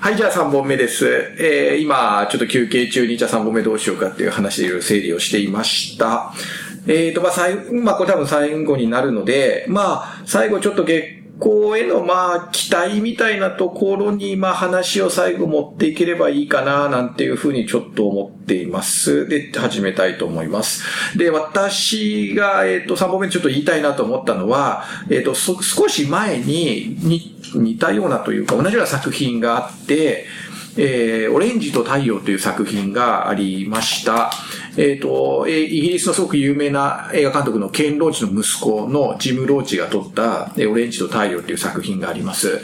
はい、じゃあ3本目です。えー、今、ちょっと休憩中にじゃあ3本目どうしようかっていう話でいろいろ整理をしていました。えーと、まあ、最後、まあ、これ多分最後になるので、まあ、最後ちょっと月行への、まあ、期待みたいなところに、まあ、話を最後持っていければいいかな、なんていうふうにちょっと思っています。で、始めたいと思います。で、私が、えっ、と、3本目ちょっと言いたいなと思ったのは、えっ、と、少し前にに似たようなというか、同じような作品があって、えーオレンジと太陽という作品がありました。えっ、と、えーイギリスのすごく有名な映画監督のケン・ローチの息子のジム・ローチが撮った、えーオレンジと太陽という作品があります。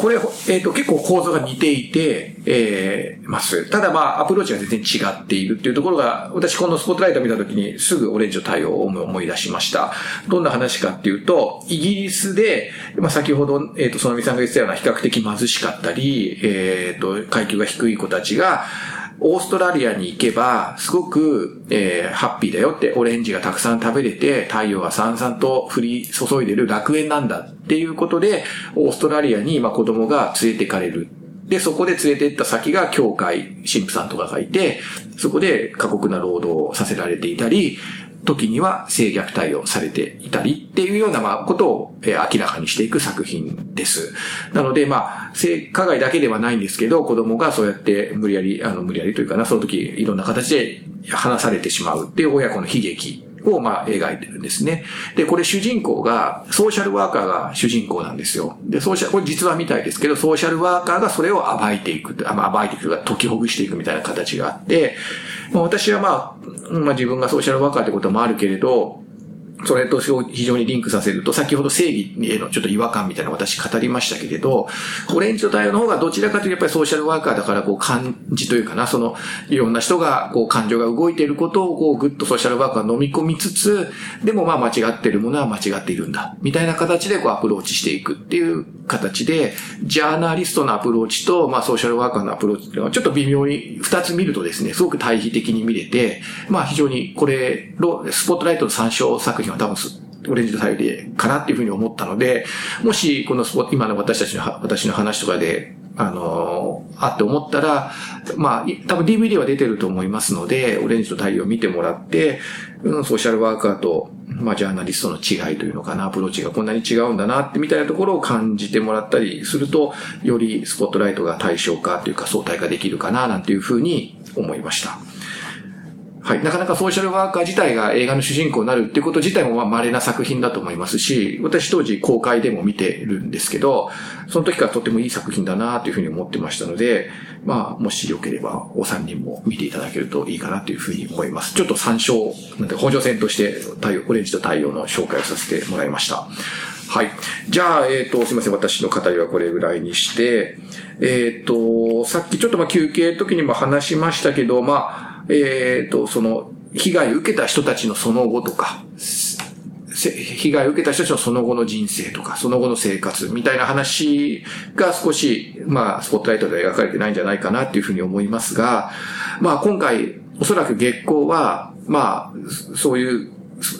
これ、えっ、と、結構構造が似ていて、えーます。ただまあ、アプローチが全然違っているっていうところが、私このスポットライトを見た時にすぐオレンジの対応を思い出しました。どんな話かっていうと、イギリスで、まあ、先ほど、えっ、と、そのみさんが言ってたような比較的貧しかったり、えっ、と、階級が低い子たちが、オーストラリアに行けば、すごく、えーハッピーだよって、オレンジがたくさん食べれて、太陽がさんさんと降り注いでる楽園なんだっていうことで、オーストラリアに、今、子供が連れてかれる。で、そこで連れて行った先が教会、神父さんとかがいて、そこで過酷な労働をさせられていたり、時には性虐待をされていたりっていうようなまあことをえー明らかにしていく作品です。なのでまあ、性加害だけではないんですけど、子供がそうやって無理やり、あの無理やりというかな、その時いろんな形で話されてしまうっていう親子の悲劇をまあ描いてるんですね。で、これ主人公が、ソーシャルワーカーが主人公なんですよ。で、ソーシャル、これ実話みたいですけど、ソーシャルワーカーがそれを暴いていく、暴いていくか、解きほぐしていくみたいな形があって、私はまあ、まあ自分がソーシャルワーカーってこともあるけれど、それと非常にリンクさせると、先ほど正義へのちょっと違和感みたいなのを私語りましたけれど、オレンジと太陽の方がどちらかというとやっぱりソーシャルワーカーだからこう感じというかな、そのいろんな人がこう感情が動いていることをこうぐっとソーシャルワーカー飲み込みつつ、でもまあ間違っているものは間違っているんだ、みたいな形でこうアプローチしていくっていう形で、ジャーナリストのアプローチとまあソーシャルワーカーのアプローチっていうのはちょっと微妙に二つ見るとですね、すごく対比的に見れて、まあ非常にこれ、スポットライトの参照作品は多分オレンジと太陽でかなっていうふうに思ったので、もしこのスポ今の私たちの、私の話とかで、あのー、あって思ったら、まあ、多分 DVD は出てると思いますので、オレンジと太陽を見てもらって、うん、ソーシャルワーカーと、まあ、ジャーナリストの違いというのかな、アプローチがこんなに違うんだなってみたいなところを感じてもらったりすると、よりスポットライトが対象化というか相対化できるかな、なんていうふうに思いました。はい。なかなかソーシャルワーカー自体が映画の主人公になるっていうこと自体もまあ稀な作品だと思いますし、私当時公開でも見てるんですけど、その時からとてもいい作品だなというふうに思ってましたので、まあ、もしよければお三人も見ていただけるといいかなというふうに思います。ちょっと参照、なんて補助線として太陽、オレンジと太陽の紹介をさせてもらいました。はい。じゃあ、えっ、と、すいません。私の語りはこれぐらいにして、えっ、と、さっきちょっとまあ休憩時にも話しましたけど、まあ、えっ、と、その、被害を受けた人たちのその後とか、被害を受けた人たちのその後の人生とか、その後の生活みたいな話が少し、まあ、スポットライトで描かれてないんじゃないかなっていうふうに思いますが、まあ、今回、おそらく月光は、まあ、そういう、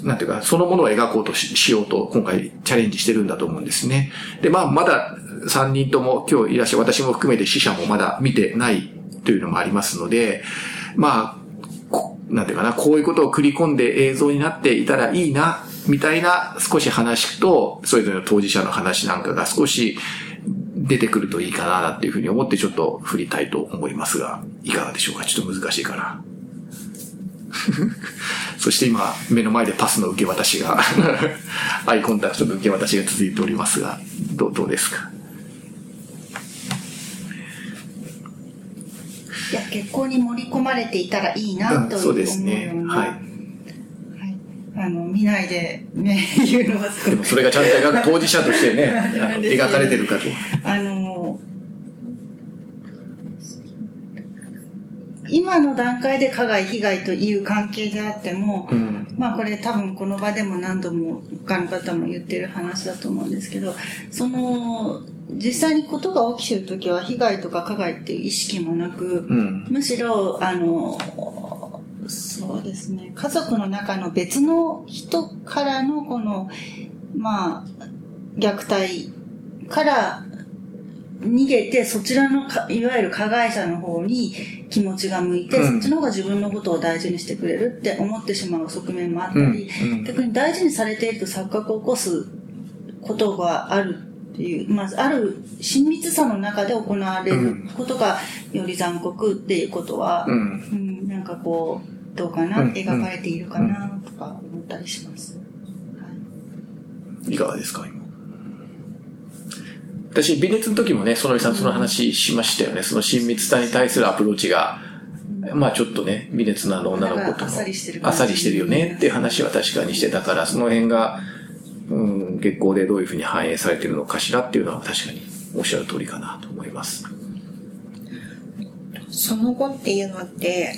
なんていうか、そのものを描こうとしようと、今回チャレンジしてるんだと思うんですね。で、まあ、まだ3人とも今日いらっしゃる、私も含めて死者もまだ見てないというのもありますので、まあ、なんていうかな、こういうことを繰り込んで映像になっていたらいいな、みたいな少し話と、それぞれの当事者の話なんかが少し出てくるといいかな、っていうふうに思ってちょっと振りたいと思いますが、いかがでしょうか？ちょっと難しいかな。そして今、目の前でパスの受け渡しが アイコンタクトの受け渡しが続いておりますが、どう、どうですか？いや、結構に盛り込まれていたらいいなというそうですね。はい。はい。あの、見ないでね、言うのはそれがちゃんと当事者として ね、描かれてるかと。あの、今の段階で加害被害という関係であっても、うん、まあこれ多分この場でも何度も他の方も言ってる話だと思うんですけど、その、実際にことが起きてるときは被害とか加害っていう意識もなく、うん、むしろ、あの、そうですね、家族の中の別の人からのこの、まあ、虐待から逃げて、そちらのか、いわゆる加害者の方に気持ちが向いて、うん。そっちの方が自分のことを大事にしてくれるって思ってしまう側面もあったり、逆に大事にされていると錯覚を起こすことがあるっていう、まあ、ある親密さの中で行われることがより残酷っていうことは、う。うんん、なんかこう、どうかな、うん。描かれているかなとか思ったりします。はい。いかがですか、今。私、微熱の時もね、そのりさんその話しましたよね。その親密さに対するアプローチが、まあちょっとね、微熱なあの女の子とのなんかあっさりしてるよねっていう話は確かにしてたから、その辺が、うん、月光でどういうふうに反映されてるのかしらっていうのは確かにおっしゃる通りかなと思います。その後っていうのって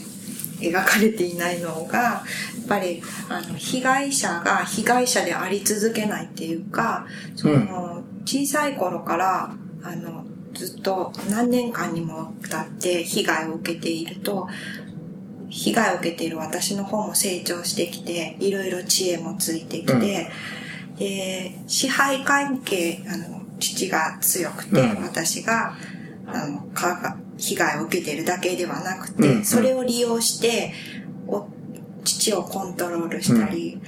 描かれていないのがやっぱりあの被害者が被害者であり続けないっていうかその、小さい頃からあのずっと何年間にもわたって被害を受けていると被害を受けている私の方も成長してきていろいろ知恵もついてきて、うん。で支配関係あの父が強くて、うん。私があのかが被害を受けているだけではなくて、うん。それを利用してお父をコントロールしたり、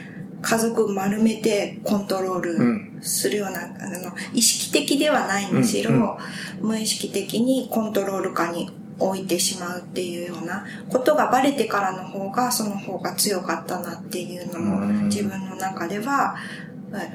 家族丸めてコントローうんルするような、あの意識的ではないにしろ、うん無意識的にコントロール下に置いてしまうっていうようなことがバレてからの方がその方が強かったなっていうのもうん。自分の中ではえっと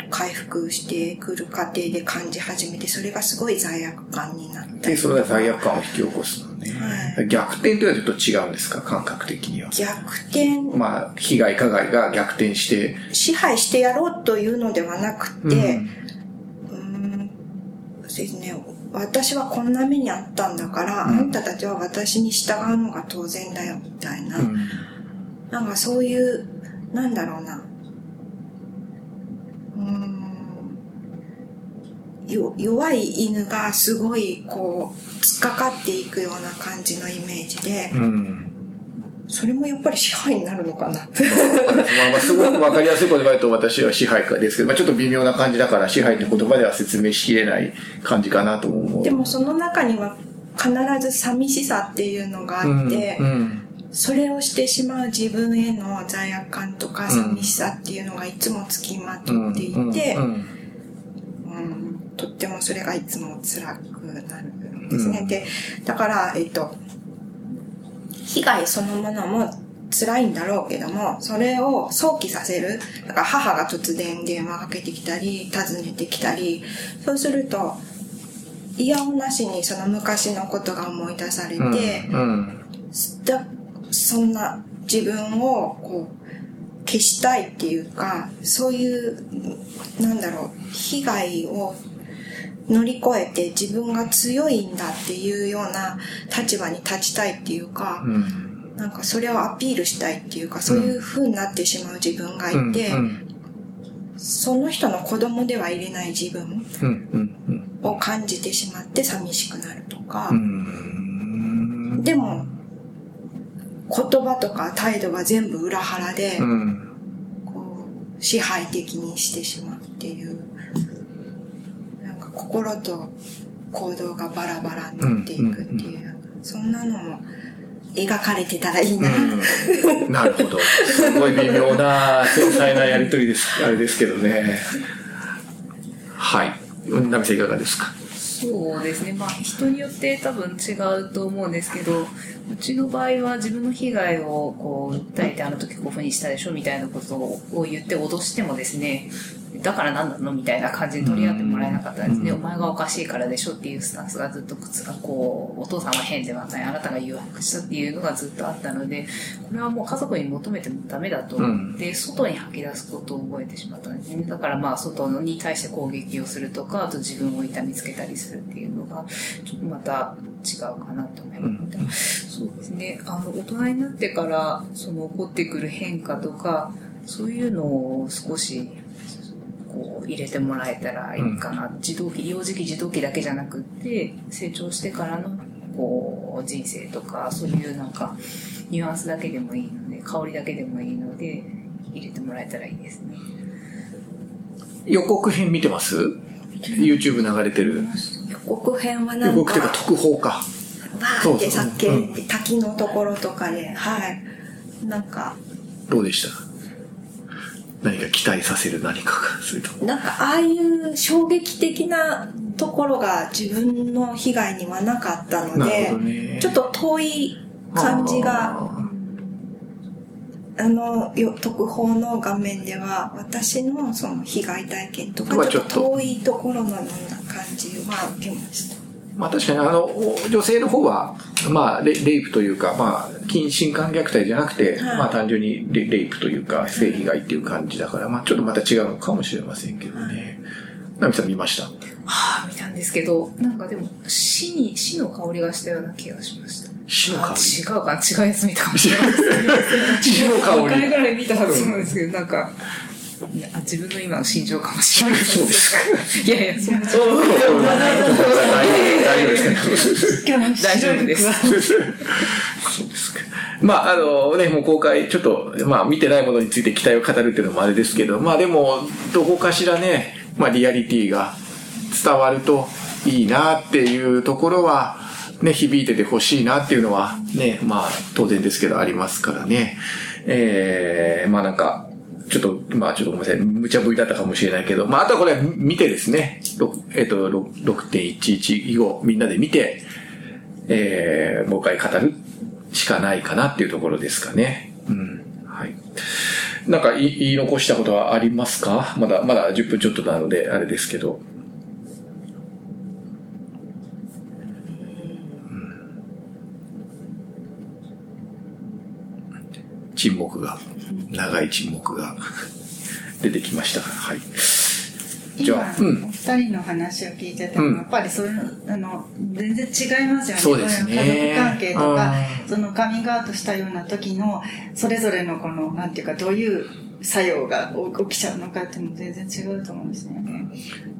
回復してくる過程で感じ始めてそれがすごい罪悪感になった。で、りそれが罪悪感を引き起こすのね。は逆転というのはちょっと違うんですか、感覚的には。逆転。まあ、被害加害が逆転して、支配してやろうというのではなくうん。て、うーんそうですね。私はこんな目にあったんだから、うん。あんたたちは私に従うのが当然だよみたいな、うん。なんかそういうなんだろうなうーんよ弱い犬がすごいこう突っかかっていくような感じのイメージで、うん。それもやっぱり支配になるのかなまあまあ、すごくわかりやすい言葉だと私は支配かですけど、まあちょっと微妙な感じだから支配って言葉では説明しきれない感じかなと思う。でもその中には必ず寂しさっていうのがあって、うんうんそれをしてしまう自分への罪悪感とか寂しさっていうのがいつもつきまとっていて、うんとってもそれがいつも辛くなるんですね。うんで、だから、えっと、被害そのものも辛いんだろうけども、それを想起させる。だから母が突然電話かけてきたり、訪ねてきたり、そうすると、嫌おなしにその昔のことが思い出されて、うんだそんな自分をこう消したいっていうかそういうなんだろう被害を乗り越えて自分が強いんだっていうような立場に立ちたいっていうか、うん。なんかそれをアピールしたいっていうかそういう風になってしまう自分がいて、うんその人の子供ではいれない自分うんうんを感じてしまって寂しくなるとか、うん。でも言葉とか態度が全部裏腹で、うん。こう支配的にしてしまうっていう心と行動がバラバラになっていくっていう、そんなのも描かれてたらいいな、うんなるほど。すごい微妙な、繊細なやりとりです。あれですけどね。はい。ナミさんいかがですか？そうですね。まあ、人によって多分違うと思うんですけど、うちの場合は自分の被害をこう訴えてあの時こういうふうにしたでしょみたいなことを言って脅してもですね、だから何なのみたいな感じに取り合ってもらえなかったんですね。うんお前がおかしいからでしょっていうスタンスがずっとくつこう、お父さんは変ではない、あなたが誘惑したっていうのがずっとあったので、これはもう家族に求めてもダメだと思って、外に吐き出すことを覚えてしまったんですね。だからまあ、外に対して攻撃をするとか、あと自分を痛みつけたりするっていうのが、ちょっとまた違うかなと思います。そうですね。あの、大人になってから、その起こってくる変化とか、そういうのを少し、こう、入れてもらえたらいいかな。自動機、幼児期、児童期だけじゃなくって、成長してからの、こう、人生とか、そういうなんか、ニュアンスだけでもいいので、香りだけでもいいので、入れてもらえたらいいですね。予告編見てます ?YouTube 流れてる。予告編はなんか、予告っていうか特報か。バーってそうそう叫んで、う滝のところとかで、はい。なんか、どうでした？何か期待させる何かが、それとも。なんかああいう衝撃的なところが自分の被害にはなかったので、ねちょっと遠い感じが、ああの、よ特報の画面では、私のその被害体験とか、まあちょっと遠いところのような感じは受けました。まあ確かにあの、お女性の方は、まあレレイプというか、まあ、近親間虐待じゃなくて、はい。まあ単純にレレイプというか、性被害っていう感じだから、まあちょっとまた違うのかもしれませんけどね。ナミさん見ました？はあ、見たんですけど、なんかでも、死に、死の香りがしたような気がしました。死の香あ違うかな 違うやつ見た。かもしれないですね。死の香り。5回ぐらい見たはずなんですけど、なんか、あ自分の今の心情かもしれない。そうです。か。いやいや、そんな、大丈夫です。か大丈夫です。そうですか。まあ、あのね、もう公開、ちょっと、まあ、見てないものについて期待を語るっていうのもあれですけど、まあでも、どこかしらね、まあ、リアリティが伝わるといいなっていうところは、ね、響いててほしいなっていうのは、ね、まあ、当然ですけどありますからね。えー、まあなんか、ちょっと、まあちょっとごめんなさい、無茶ぶりだったかもしれないけど、まああとはこれ見てですね、えっ、と、6.11以後みんなで見て、えー、もう一回語るしかないかなっていうところですかね。うん。はい。なんか言い言い残したことはありますか？まだ、まだ10分ちょっとなので、あれですけど。うん沈黙が、長い沈黙が出てきましたはい。じゃ今、あ、うん。お二人の話を聞いてても、うんやっぱりそういうの、あの、全然違いますよね。そうですね家族関係とかう、そのカミングアウトしたような時の、それぞれのこの、なんていうか、どういう作用が起きちゃうのかっていうのも全然違うと思うんですよね。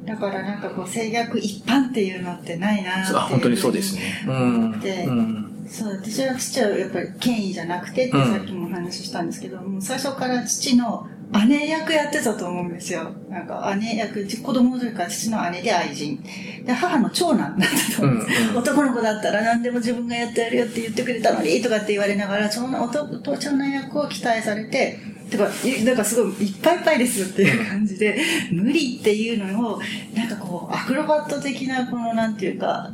だからなんかこう、制約一般っていうのってないなって本当にそうですね。うん。でうんそう、私は父はやっぱり権威じゃなくてってうんさっきもお話ししたんですけど、もう最初から父の姉役やってたと思うんですよ。なんか姉役、子供の時から父の姉で愛人。で、母の長男だったと思うんです。うんうん男の子だったら何でも自分がやってやるよって言ってくれたのにとかって言われながら、そのお父お父ちゃんの役を期待されて、てか、いなんかすごいいっぱいいっぱいですよっていう感じで、無理っていうのを、なんかこう、アクロバット的な、このなんていうか、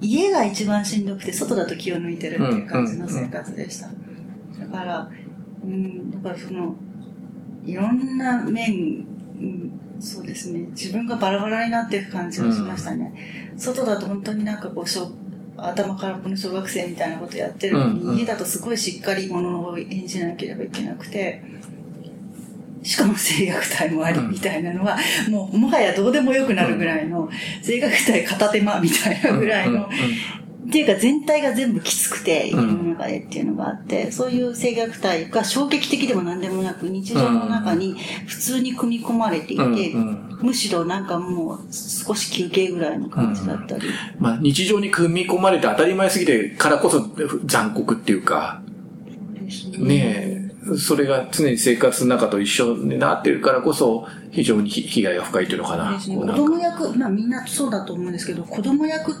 家が一番しんどくて、外だと気を抜いてるっていう感じの生活でした。だから、うん、だからその、いろんな面、うん、そうですね、自分がバラバラになっていく感じがしましたね。外だと本当になんかこう、小頭からこの小学生みたいなことやってるのに、うんうん家だとすごいしっかりものを演じなければいけなくて、しかも性虐待もありうん。みたいなのは、もうもはやどうでもよくなるぐらいの、性虐待片手間みたいなぐらいの、っていうか全体が全部きつくて、家の中でっていうのがあって、そういう性虐待が衝撃的でも何でもなく、日常の中に普通に組み込まれていて、うん。うん。むしろなんかもう少し休憩ぐらいの感じだったり。まあ、日常に組み込まれて当たり前すぎてからこそ残酷っていうか、ねえ、それが常に生活の中と一緒になってるからこそ、非常に被被害が深いというのかな。ですね。子供役、まあみんなそうだと思うんですけど、子供役っ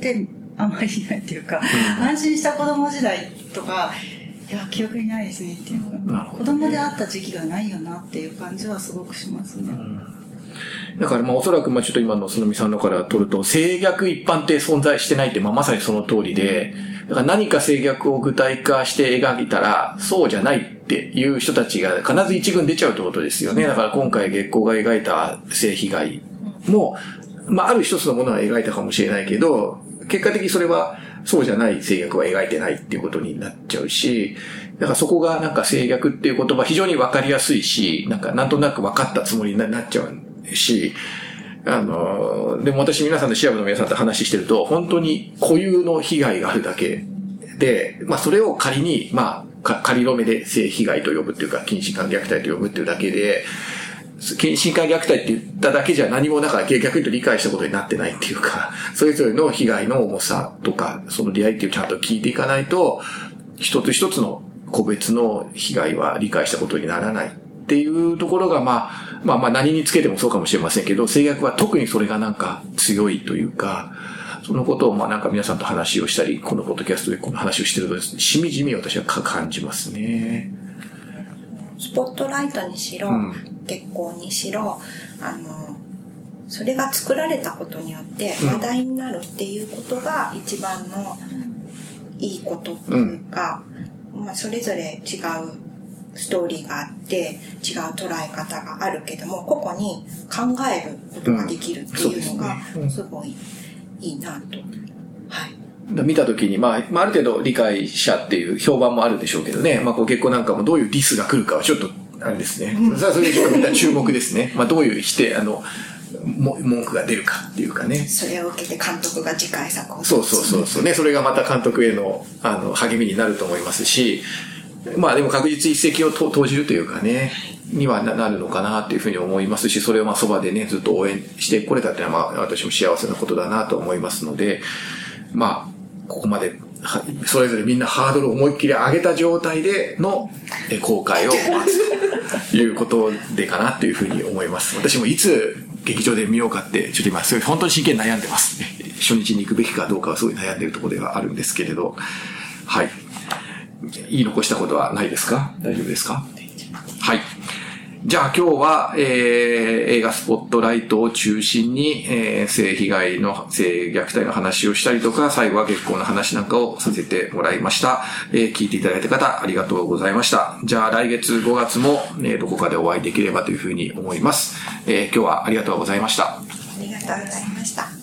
てあまりいないっていうか、安心した子供時代とか、いや、記憶にないですねっていうか、子供であった時期がないよなっていう感じはすごくしますね。だからまあおそらくまあちょっと今のそのみさんのから取ると、制約一般って存在してないってまあまさにその通りで、だから何か制約を具体化して描いたら、そうじゃないっていう人たちが必ず一軍出ちゃうってことですよね。だから今回月光が描いた性被害も、まあある一つのものは描いたかもしれないけど、結果的にそれはそうじゃない制約は描いてないっていうことになっちゃうし、だからそこがなんか制約っていう言葉非常にわかりやすいし、なんかなんとなく分かったつもりにななっちゃうし、あの、でも私皆さんでシアブの皆さんと話してると、本当に固有の被害があるだけで、まあそれを仮に、まあ、か仮止めで性被害と呼ぶっていうか、近親間虐待と呼ぶっていうだけで、近親間虐待って言っただけじゃ何もだから逆に言うと理解したことになってないっていうか、それぞれの被害の重さとか、そのリアリティをちゃんと聞いていかないと、一つ一つの個別の被害は理解したことにならないっていうところが、まあ、まあまあ何につけてもそうかもしれませんけど、制約は特にそれがなんか強いというか、そのことをまあなんか皆さんと話をしたり、このポッドキャストでこの話をしてると、しみじみ私は感じますね。スポットライトにしろ、うん、結婚にしろ、あの、それが作られたことによって話題になるっていうことが一番のいいことっていうか、うん、まあそれぞれ違うストーリーがあって違う捉え方があるけども個々に考えることができるっていうのがすごいいいなと。はい見たときに、まあ、まあ、ある程度理解者っていう評判もあるでしょうけどね、まあ、結婚なんかもどういうディスが来るかはちょっと、あれですね。うん、それちょっとみんな注目ですね。まあ、どういう否定、あの、も文句が出るかっていうかね。それを受けて監督が次回作を。そうそうそうそうね。それがまた監督への、あの、励みになると思いますし、まあでも確実一石を投じるというかね、にはなるのかなっていうふうに思いますし、それをまあそばでね、ずっと応援してこれたっていうのはまあ私も幸せなことだなと思いますので、まあ、ここまで、それぞれみんなハードルを思いっきり上げた状態での公開を待つということでかなというふうに思います。私もいつ劇場で見ようかって、ちょっと今、本当に真剣に悩んでます。初日に行くべきかどうかはすごい悩んでるところではあるんですけれど、はい。言い残したことはないですか？大丈夫ですか？はい。じゃあ今日は、えー、映画スポットライトを中心に、えー、性被害の、性虐待の話をしたりとか、最後は結婚の話なんかをさせてもらいました。えー、聞いていただいた方、ありがとうございました。じゃあ来月5月も、ね、どこかでお会いできればというふうに思います。えー、今日はありがとうございました。ありがとうございました。